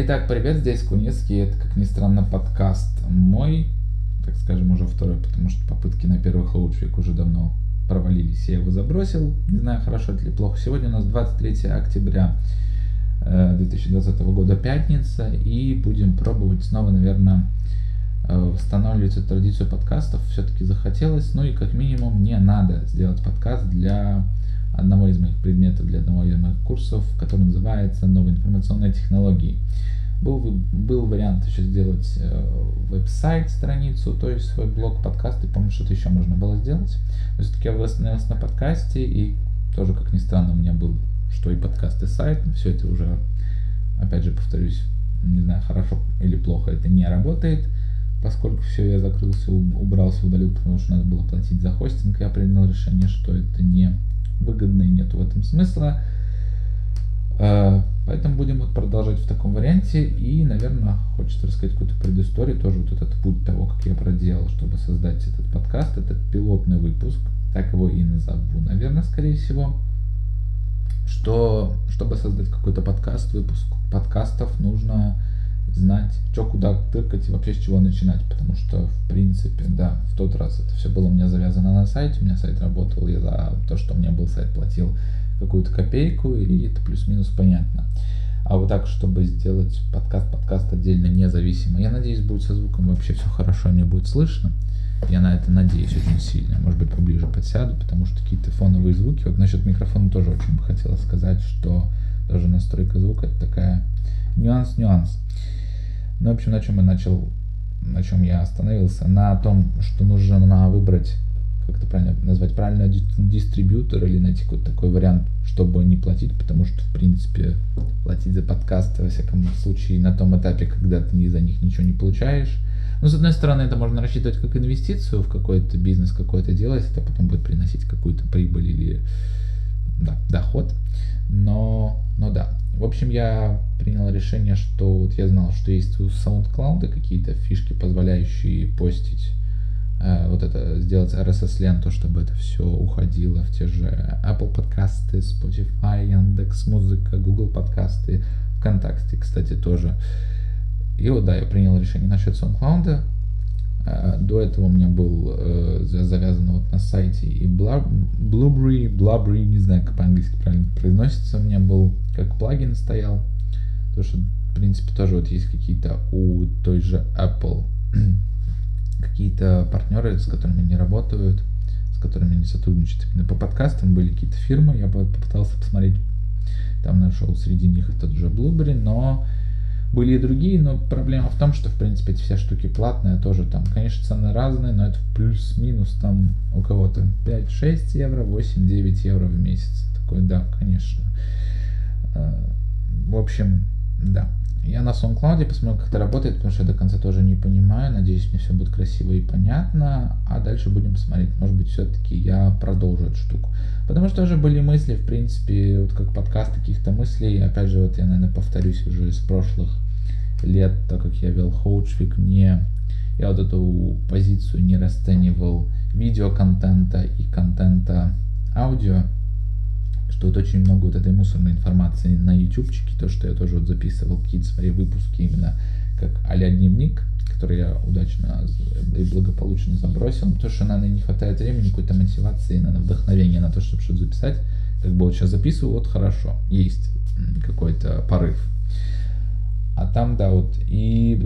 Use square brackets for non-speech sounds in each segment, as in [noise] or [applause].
Итак, привет, здесь Куницкий, это, как ни странно, подкаст мой, так скажем, уже второй, потому что попытки на первый хоучвик уже давно провалились, я его забросил, не знаю, хорошо это или плохо. Сегодня у нас 23 октября 2020 э, года, пятница, и будем пробовать снова, наверное, э, восстанавливать эту традицию подкастов. Все-таки захотелось, ну и как минимум мне надо сделать подкаст для одного из моих предметов, для одного из моих курсов, который называется «Новые информационные технологии». Был, был вариант еще сделать э, веб-сайт, страницу, то есть свой блог, подкаст, и, по-моему, что-то еще можно было сделать. Но все-таки я восстановился на подкасте, и тоже, как ни странно, у меня был что и подкаст, и сайт, все это уже, опять же, повторюсь, не знаю, хорошо или плохо это не работает, поскольку все, я закрылся, убрался, удалил, потому что надо было платить за хостинг, я принял решение, что это не выгодно и нет в этом смысла. А, поэтому будем вот продолжать в таком варианте. И, наверное, хочется рассказать какую-то предысторию, тоже вот этот путь того, как я проделал, чтобы создать этот подкаст, этот пилотный выпуск, так его и назову, наверное, скорее всего. Что, чтобы создать какой-то подкаст, выпуск подкастов, нужно знать, что куда тыркать и вообще с чего начинать, потому что, в принципе, да, в тот раз это все было у меня завязано на сайте, у меня сайт работал, я за то, что у меня был сайт, платил какую-то копейку, и это плюс-минус понятно. А вот так, чтобы сделать подкаст, подкаст отдельно, независимо, я надеюсь, будет со звуком вообще все хорошо, мне будет слышно. Я на это надеюсь очень сильно. Может быть, поближе подсяду, потому что какие-то фоновые звуки. Вот насчет микрофона тоже очень бы хотелось сказать, что тоже настройка звука это такая нюанс-нюанс. Ну, в общем, на чем я начал, на чем я остановился? На том, что нужно выбрать, как это правильно назвать, правильно дистрибьютор или найти какой-то такой вариант, чтобы не платить, потому что, в принципе, платить за подкасты, во всяком случае, на том этапе, когда ты за них ничего не получаешь, ну, с одной стороны, это можно рассчитывать как инвестицию в какой-то бизнес, какой-то дело, если это потом будет приносить какую-то прибыль или да, доход. Но, но да. В общем, я принял решение, что вот я знал, что есть у SoundCloud какие-то фишки, позволяющие постить э, вот это, сделать RSS-ленту, чтобы это все уходило в те же Apple подкасты, Spotify, Яндекс Музыка, Google подкасты, ВКонтакте, кстати, тоже. И вот, да, я принял решение насчет SoundCloud. Э, до этого у меня был э, завязан вот на сайте и Blueberry, Blueberry, не знаю, как по-английски правильно произносится, у меня был как плагин стоял. Потому что, в принципе, тоже вот есть какие-то у той же Apple [clears throat] какие-то партнеры, с которыми они работают, с которыми они сотрудничают. Именно по подкастам были какие-то фирмы, я попытался посмотреть, там нашел среди них тот же Blueberry, но были и другие, но проблема в том, что, в принципе, эти все штуки платные, тоже там, конечно, цены разные, но это плюс-минус там у кого-то 5-6 евро, 8-9 евро в месяц. Такой, да, конечно. Э, в общем, да. Я на SoundCloud посмотрю, как это работает, потому что я до конца тоже не понимаю. Надеюсь, мне все будет красиво и понятно. А дальше будем посмотреть. Может быть, все-таки я продолжу эту штуку. Потому что уже были мысли, в принципе, вот как подкаст каких-то мыслей. Опять же, вот я, наверное, повторюсь уже из прошлых лет, так как я вел хоучвик, мне я вот эту позицию не расценивал видеоконтента и контента аудио что вот очень много вот этой мусорной информации на ютубчике, то, что я тоже вот записывал какие-то свои выпуски именно как а-ля дневник, который я удачно и благополучно забросил, то, что, наверное, не хватает времени, какой-то мотивации, наверное, вдохновения на то, чтобы что-то записать. Как бы вот сейчас записываю, вот хорошо, есть какой-то порыв. А там, да, вот, и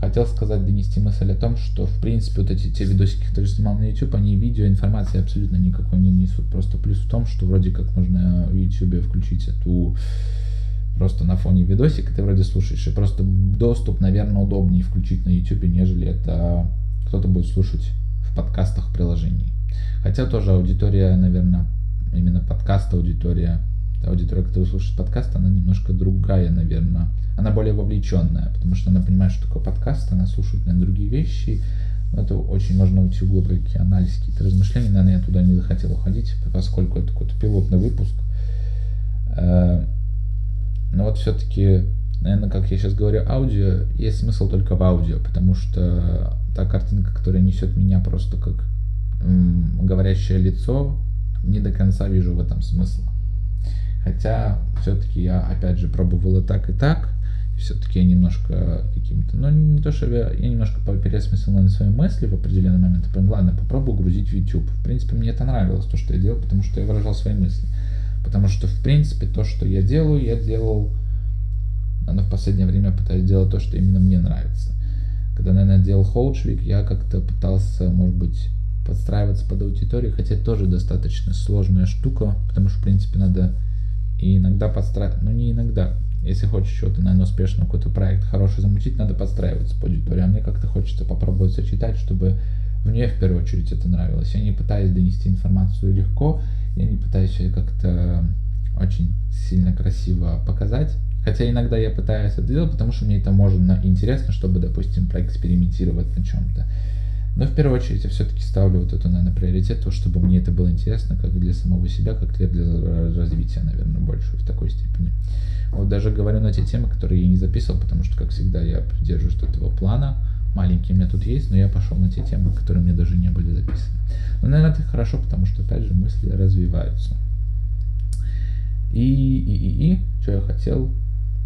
хотел сказать, донести мысль о том, что, в принципе, вот эти те видосики, которые снимал на YouTube, они видео, информации абсолютно никакой не несут. Просто плюс в том, что вроде как можно в YouTube включить эту просто на фоне видосика, ты вроде слушаешь, и просто доступ, наверное, удобнее включить на YouTube, нежели это кто-то будет слушать в подкастах приложений. Хотя тоже аудитория, наверное, именно подкаст аудитория аудитория, которая слушает подкаст, она немножко другая, наверное. Она более вовлеченная, потому что она понимает, что такое подкаст, она слушает, наверное, другие вещи. Это очень можно уйти в глубокие анализ, какие-то размышления. Наверное, я туда не захотел уходить, поскольку это какой-то пилотный выпуск. Э, но вот все-таки, наверное, как я сейчас говорю, аудио, есть смысл только в аудио, потому что та картинка, которая несет меня просто как говорящее лицо, не до конца вижу в этом смысла. Хотя все-таки я опять же пробовал и так, и так. все-таки я немножко каким-то, ну не то, что я, я немножко переосмыслил на свои мысли в определенный момент, и понял, ладно, попробую грузить в YouTube. В принципе, мне это нравилось, то, что я делал, потому что я выражал свои мысли. Потому что, в принципе, то, что я делаю, я делал, но в последнее время пытаюсь делать то, что именно мне нравится. Когда, наверное, делал Холчвик, я как-то пытался, может быть, подстраиваться под аудиторию, хотя это тоже достаточно сложная штука, потому что, в принципе, надо и иногда подстраиваться, ну не иногда, если хочешь что-то, наверное, успешно какой-то проект хороший замутить, надо подстраиваться под аудиторию. А мне как-то хочется попробовать сочетать, чтобы мне в первую очередь это нравилось. Я не пытаюсь донести информацию легко, я не пытаюсь ее как-то очень сильно красиво показать. Хотя иногда я пытаюсь это делать, потому что мне это можно интересно, чтобы, допустим, проэкспериментировать на чем-то. Но в первую очередь я все-таки ставлю вот это, наверное, приоритет, то, чтобы мне это было интересно, как для самого себя, как для развития, наверное, больше в такой степени. Вот даже говорю на те темы, которые я не записывал, потому что, как всегда, я придерживаюсь этого плана. Маленький у меня тут есть, но я пошел на те темы, которые мне даже не были записаны. Но, наверное, это хорошо, потому что, опять же, мысли развиваются. И, и, и, и, что я хотел,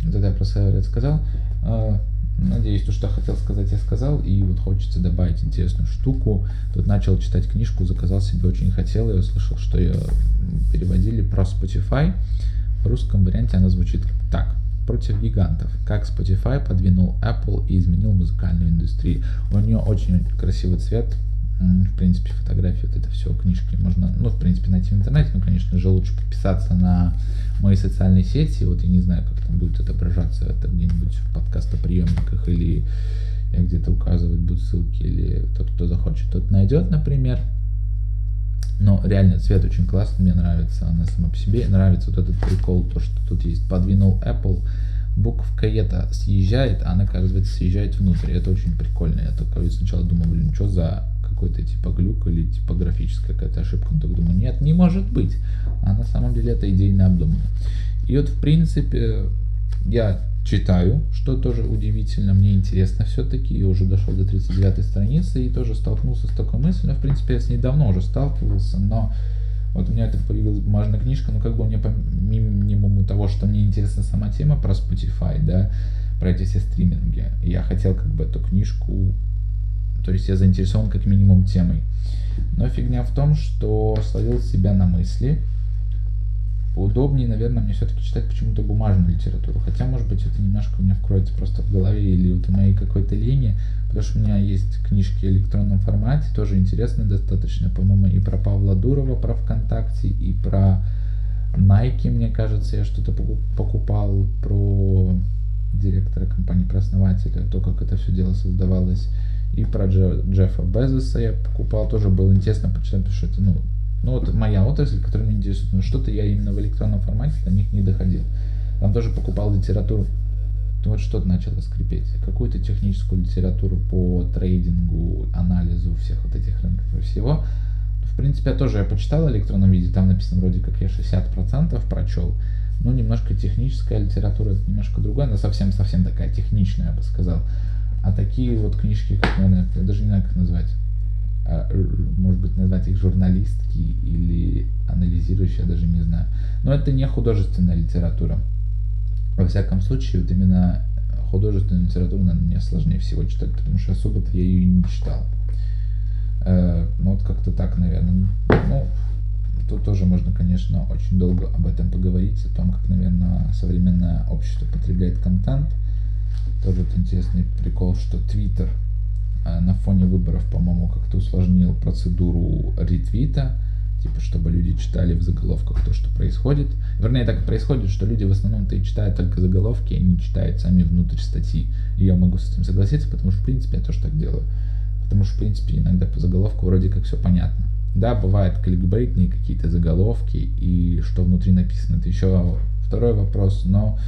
тогда про Север сказал, а, Надеюсь, то, что хотел сказать, я сказал. И вот хочется добавить интересную штуку. Тут начал читать книжку, заказал себе очень хотел. Я услышал, что ее переводили про Spotify. В русском варианте она звучит так. Против гигантов. Как Spotify подвинул Apple и изменил музыкальную индустрию. У нее очень красивый цвет. В принципе, фотографии, вот это все, книжки можно, ну, в принципе, найти в интернете. Но, конечно же, лучше подписаться на мои социальные сети. Вот я не знаю, как там будет отображаться это где-нибудь в подкастоприемниках или я где-то указывать буду ссылки, или тот, кто захочет, тот найдет, например. Но реально цвет очень классный, мне нравится она сама по себе. Нравится вот этот прикол, то, что тут есть. Подвинул Apple, буковка это съезжает, а она, оказывается, съезжает внутрь. Это очень прикольно. Я только сначала думал, блин, что за какой-то типа глюк или типографическая какая-то ошибка. Но так думаю, нет, не может быть. А на самом деле это идейно обдумано. И вот, в принципе, я читаю, что тоже удивительно, мне интересно все-таки, я уже дошел до 39 страницы и тоже столкнулся с такой мыслью, но, в принципе, я с ней давно уже сталкивался, но вот у меня это появилась бумажная книжка, но как бы мне помимо того, что мне интересна сама тема про Spotify, да, про эти все стриминги, я хотел как бы эту книжку то есть я заинтересован как минимум темой. Но фигня в том, что словил себя на мысли. Удобнее, наверное, мне все-таки читать почему-то бумажную литературу. Хотя, может быть, это немножко у меня вкроется просто в голове или вот в моей какой-то линии. Потому что у меня есть книжки в электронном формате, тоже интересные достаточно, по-моему, и про Павла Дурова, про ВКонтакте, и про Nike, мне кажется, я что-то покупал, про директора компании, про основателя, то, как это все дело создавалось и про Джеффа Безоса я покупал, тоже было интересно почитать, потому что это, ну, ну вот моя отрасль, которая меня интересует, но что-то я именно в электронном формате до них не доходил. Там тоже покупал литературу, вот что-то начало скрипеть, какую-то техническую литературу по трейдингу, анализу всех вот этих рынков и всего. В принципе, я тоже я почитал в электронном виде, там написано вроде как я 60% прочел, но немножко техническая литература, это немножко другое, она совсем-совсем такая техничная, я бы сказал. А такие вот книжки, как, наверное, я даже не знаю, как назвать, а, может быть, назвать их журналистки или анализирующие, я даже не знаю. Но это не художественная литература. Во всяком случае, вот именно художественную литературу, наверное, мне сложнее всего читать, потому что особо-то я ее и не читал. Э, ну, вот как-то так, наверное. Ну, тут тоже можно, конечно, очень долго об этом поговорить, о том, как, наверное, современное общество потребляет контент – тоже вот интересный прикол, что Твиттер э, на фоне выборов, по-моему, как-то усложнил процедуру ретвита, типа, чтобы люди читали в заголовках то, что происходит. Вернее, так и происходит, что люди в основном-то и читают только заголовки, и не читают сами внутрь статьи. И я могу с этим согласиться, потому что, в принципе, я тоже так делаю. Потому что, в принципе, иногда по заголовку вроде как все понятно. Да, бывают кликбейтные какие-то заголовки, и что внутри написано, это еще второй вопрос, но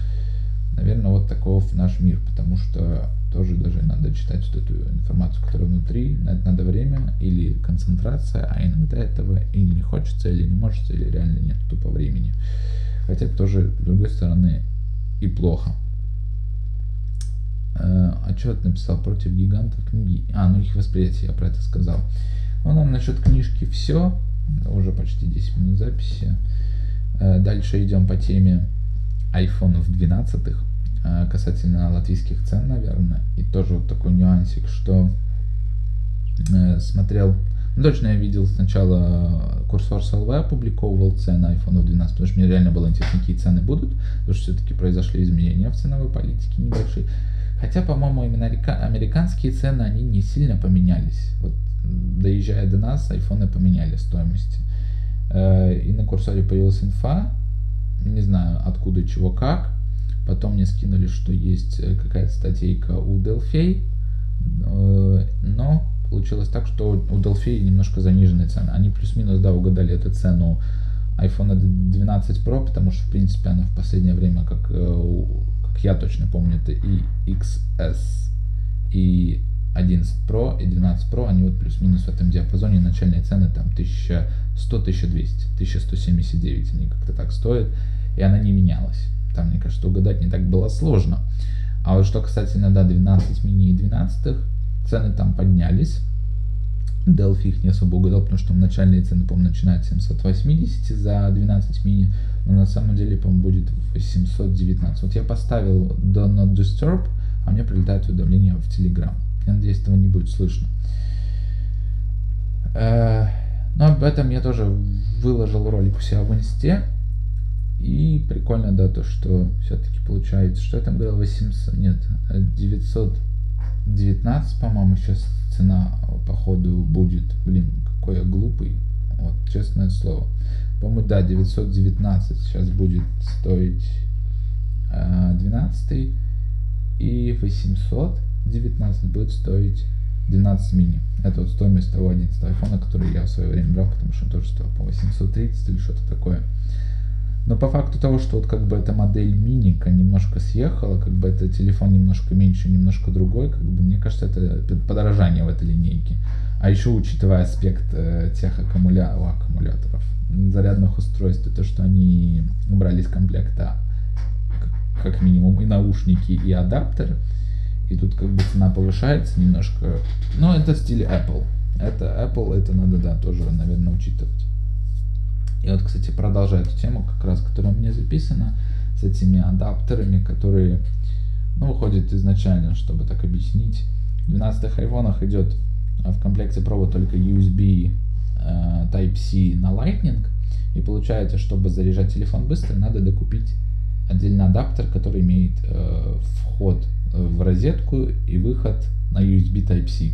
Наверное, вот таков наш мир, потому что тоже даже надо читать вот эту информацию, которая внутри, на это надо время или концентрация, а иногда этого или не хочется, или не может, или реально нет тупо времени. Хотя тоже, с другой стороны, и плохо. А, а ты написал против гигантов книги? А, ну их восприятие, я про это сказал. Ну, нам насчет книжки все. Уже почти 10 минут записи. Э, дальше идем по теме айфонов 12. э, касательно латвийских цен, наверное. И тоже вот такой нюансик, что э, смотрел ну, точно я видел сначала курсор СЛВ опубликовывал цены iPhone 12, потому что мне реально было интересно, какие цены будут, потому что все-таки произошли изменения в ценовой политике небольшие. Хотя, по-моему, именно американские цены, они не сильно поменялись. Вот доезжая до нас, айфоны поменяли стоимости. Э, и на курсоре появилась инфа, не знаю откуда, чего, как. Потом мне скинули, что есть э, какая-то статейка у Delphi, э, но получилось так, что у Delphi немножко заниженные цены. Они плюс-минус, да, угадали эту цену iPhone 12 Pro, потому что, в принципе, она в последнее время, как, как я точно помню, это и XS, и 11 Pro и 12 Pro, они вот плюс-минус в этом диапазоне, начальные цены там 1100-1200, 1179 они как-то так стоят, и она не менялась. Там, мне кажется, угадать не так было сложно. А вот что касательно, да, 12 мини и 12, цены там поднялись. Delphi их не особо угадал, потому что там начальные цены, по-моему, начинают 780 за 12 мини, но на самом деле, по-моему, будет 819. Вот я поставил Do Not Disturb, а мне прилетает уведомление в Telegram. Я надеюсь, этого не будет слышно. Э, но об этом я тоже выложил ролик у себя в инсте. И прикольно, да, то, что все-таки получается, что я там говорил, 800, нет, 919, по-моему, сейчас цена, походу, будет. Блин, какой я глупый. Вот, честное слово. По-моему, да, 919 сейчас будет стоить 12 э, и 800 19 будет стоить 12 мини. Это вот стоимость того 11 айфона, который я в свое время брал, потому что он тоже стоил по 830 или что-то такое. Но по факту того, что вот как бы эта модель миника немножко съехала, как бы это телефон немножко меньше, немножко другой, как бы мне кажется, это подорожание в этой линейке. А еще учитывая аспект э, тех аккумуля... О, аккумуляторов, зарядных устройств, то, что они убрали из комплекта как минимум и наушники, и адаптер, и тут как бы цена повышается немножко. Но это стиль Apple. Это Apple, это надо, да, тоже, наверное, учитывать. И вот, кстати, продолжая эту тему, как раз, которая у меня записана, с этими адаптерами, которые, ну, выходят изначально, чтобы так объяснить. В 12 айфонах идет а, в комплекте провод только USB э, Type-C на Lightning. И получается, чтобы заряжать телефон быстро, надо докупить отдельный адаптер, который имеет э, вход в розетку и выход на USB Type-C.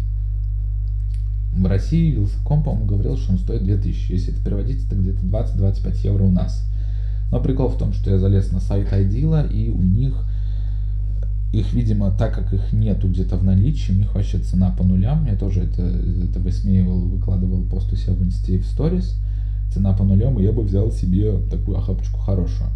В России Вилсаком, по-моему, говорил, что он стоит 2000. Если это переводить, это где-то 20-25 евро у нас. Но прикол в том, что я залез на сайт iDeal, и у них их, видимо, так как их нету где-то в наличии, у них вообще цена по нулям. Я тоже это, это высмеивал, выкладывал пост у себя в инсте в сторис. Цена по нулям, и я бы взял себе такую охапочку хорошую.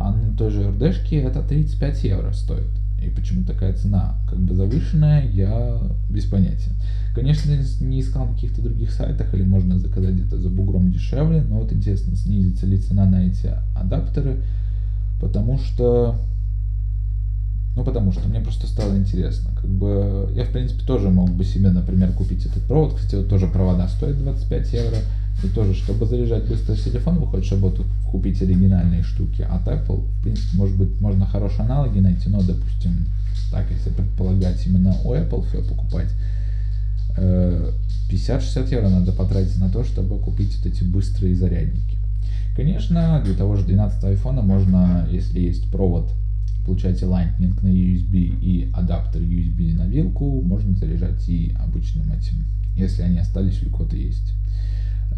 А на той же РДшке это 35 евро стоит. И почему такая цена как бы завышенная, я без понятия. Конечно, не искал на каких-то других сайтах, или можно заказать где-то за бугром дешевле, но вот интересно, снизится ли цена на эти адаптеры, потому что ну, потому что мне просто стало интересно. Как бы я, в принципе, тоже мог бы себе, например, купить этот провод. Кстати, вот тоже провода стоят 25 евро. И тоже, чтобы заряжать быстро телефон, вы хоть вот купить оригинальные штуки. А Apple, в принципе, может быть, можно хорошие аналоги найти, но, допустим, так, если предполагать именно у Apple все покупать, 50-60 э, евро надо потратить на то, чтобы купить вот эти быстрые зарядники. Конечно, для того же 12 айфона можно, если есть провод, получаете Lightning на USB и адаптер USB на вилку, можно заряжать и обычным этим, если они остались или код есть.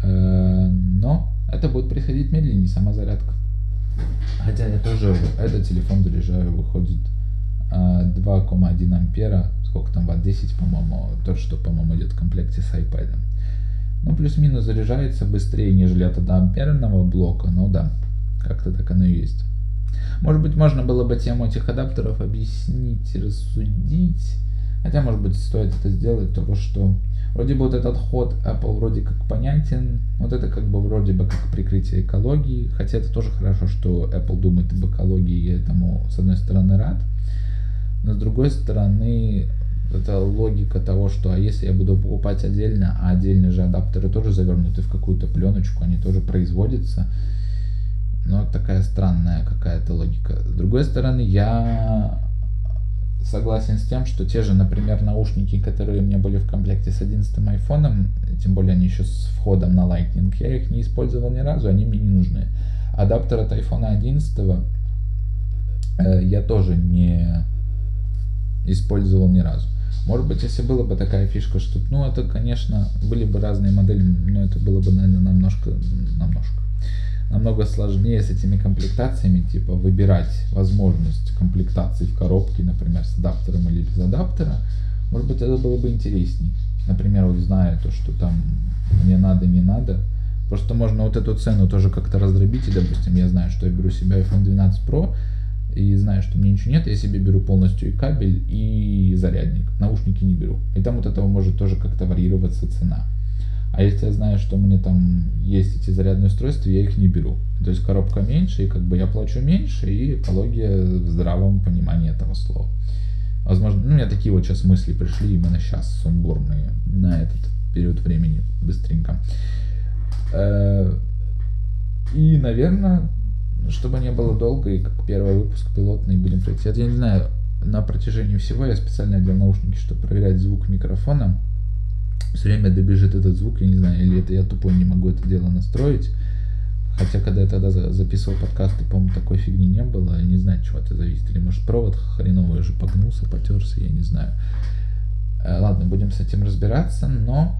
Э, но это будет происходить медленнее, сама зарядка. Хотя я тоже этот телефон заряжаю, выходит 2,1 э, ампера, сколько там, ватт 10, по-моему, то, что, по-моему, идет в комплекте с iPad. Ну, плюс-минус заряжается быстрее, нежели от 1 амперного блока, но да, как-то так оно и есть. Может быть, можно было бы тему этих адаптеров объяснить, рассудить, хотя, может быть, стоит это сделать, того, что Вроде бы вот этот ход Apple вроде как понятен, вот это как бы вроде бы как прикрытие экологии, хотя это тоже хорошо, что Apple думает об экологии, я этому с одной стороны рад, но с другой стороны это логика того, что а если я буду покупать отдельно, а отдельные же адаптеры тоже завернуты в какую-то пленочку, они тоже производятся, ну, такая странная какая-то логика. С другой стороны, я согласен с тем, что те же, например, наушники, которые у меня были в комплекте с 11 айфоном, тем более они еще с входом на Lightning, я их не использовал ни разу, они мне не нужны. Адаптер от iPhone 11 э, я тоже не использовал ни разу. Может быть, если была бы такая фишка, что, ну, это, конечно, были бы разные модели, но это было бы, наверное, намножко, намножко, намного сложнее с этими комплектациями, типа выбирать возможность комплектации в коробке, например, с адаптером или без адаптера. Может быть, это было бы интересней. Например, вот зная то, что там мне надо, не надо. Просто можно вот эту цену тоже как-то раздробить. И, допустим, я знаю, что я беру себе iPhone 12 Pro, и знаю, что мне ничего нет, я себе беру полностью и кабель, и зарядник. Наушники не беру. И там вот этого может тоже как-то варьироваться цена. А если я знаю, что мне там есть эти зарядные устройства, я их не беру. То есть коробка меньше, и как бы я плачу меньше, и экология в здравом понимании этого слова. Возможно, ну, у меня такие вот сейчас мысли пришли именно сейчас, сумбурные, на этот период времени, быстренько. Э, и, наверное, чтобы не было долго, и как первый выпуск пилотный будем пройти. Я не знаю, на протяжении всего я специально одел наушники, чтобы проверять звук микрофона все время добежит этот звук, я не знаю, или это я тупой не могу это дело настроить. Хотя, когда я тогда записывал подкасты, по-моему, такой фигни не было. Я не знаю, чего это зависит. Или, может, провод хреновый уже погнулся, потерся, я не знаю. Э, ладно, будем с этим разбираться, но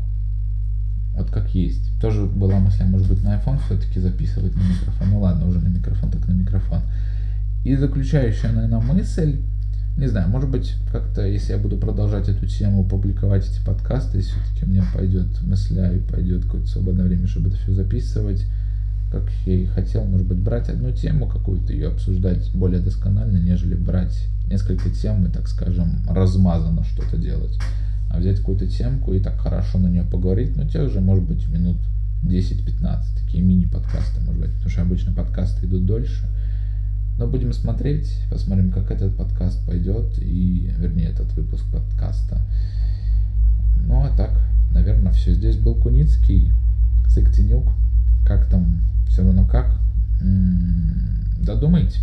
вот как есть. Тоже была мысль, а может быть, на iPhone все-таки записывать на микрофон. Ну ладно, уже на микрофон, так на микрофон. И заключающая, наверное, мысль не знаю, может быть, как-то, если я буду продолжать эту тему, публиковать эти подкасты, и все-таки меня пойдет мысля и пойдет какое-то свободное время, чтобы это все записывать, как я и хотел, может быть, брать одну тему какую-то, ее обсуждать более досконально, нежели брать несколько тем и, так скажем, размазанно что-то делать. А взять какую-то темку и так хорошо на нее поговорить, ну, тех же, может быть, минут 10-15, такие мини-подкасты, может быть, потому что обычно подкасты идут дольше – но будем смотреть, посмотрим, как этот подкаст пойдет, и, вернее, этот выпуск подкаста. Ну, а так, наверное, все. Здесь был Куницкий, Сыктенюк. Как там, все равно как. М-м, додумайте.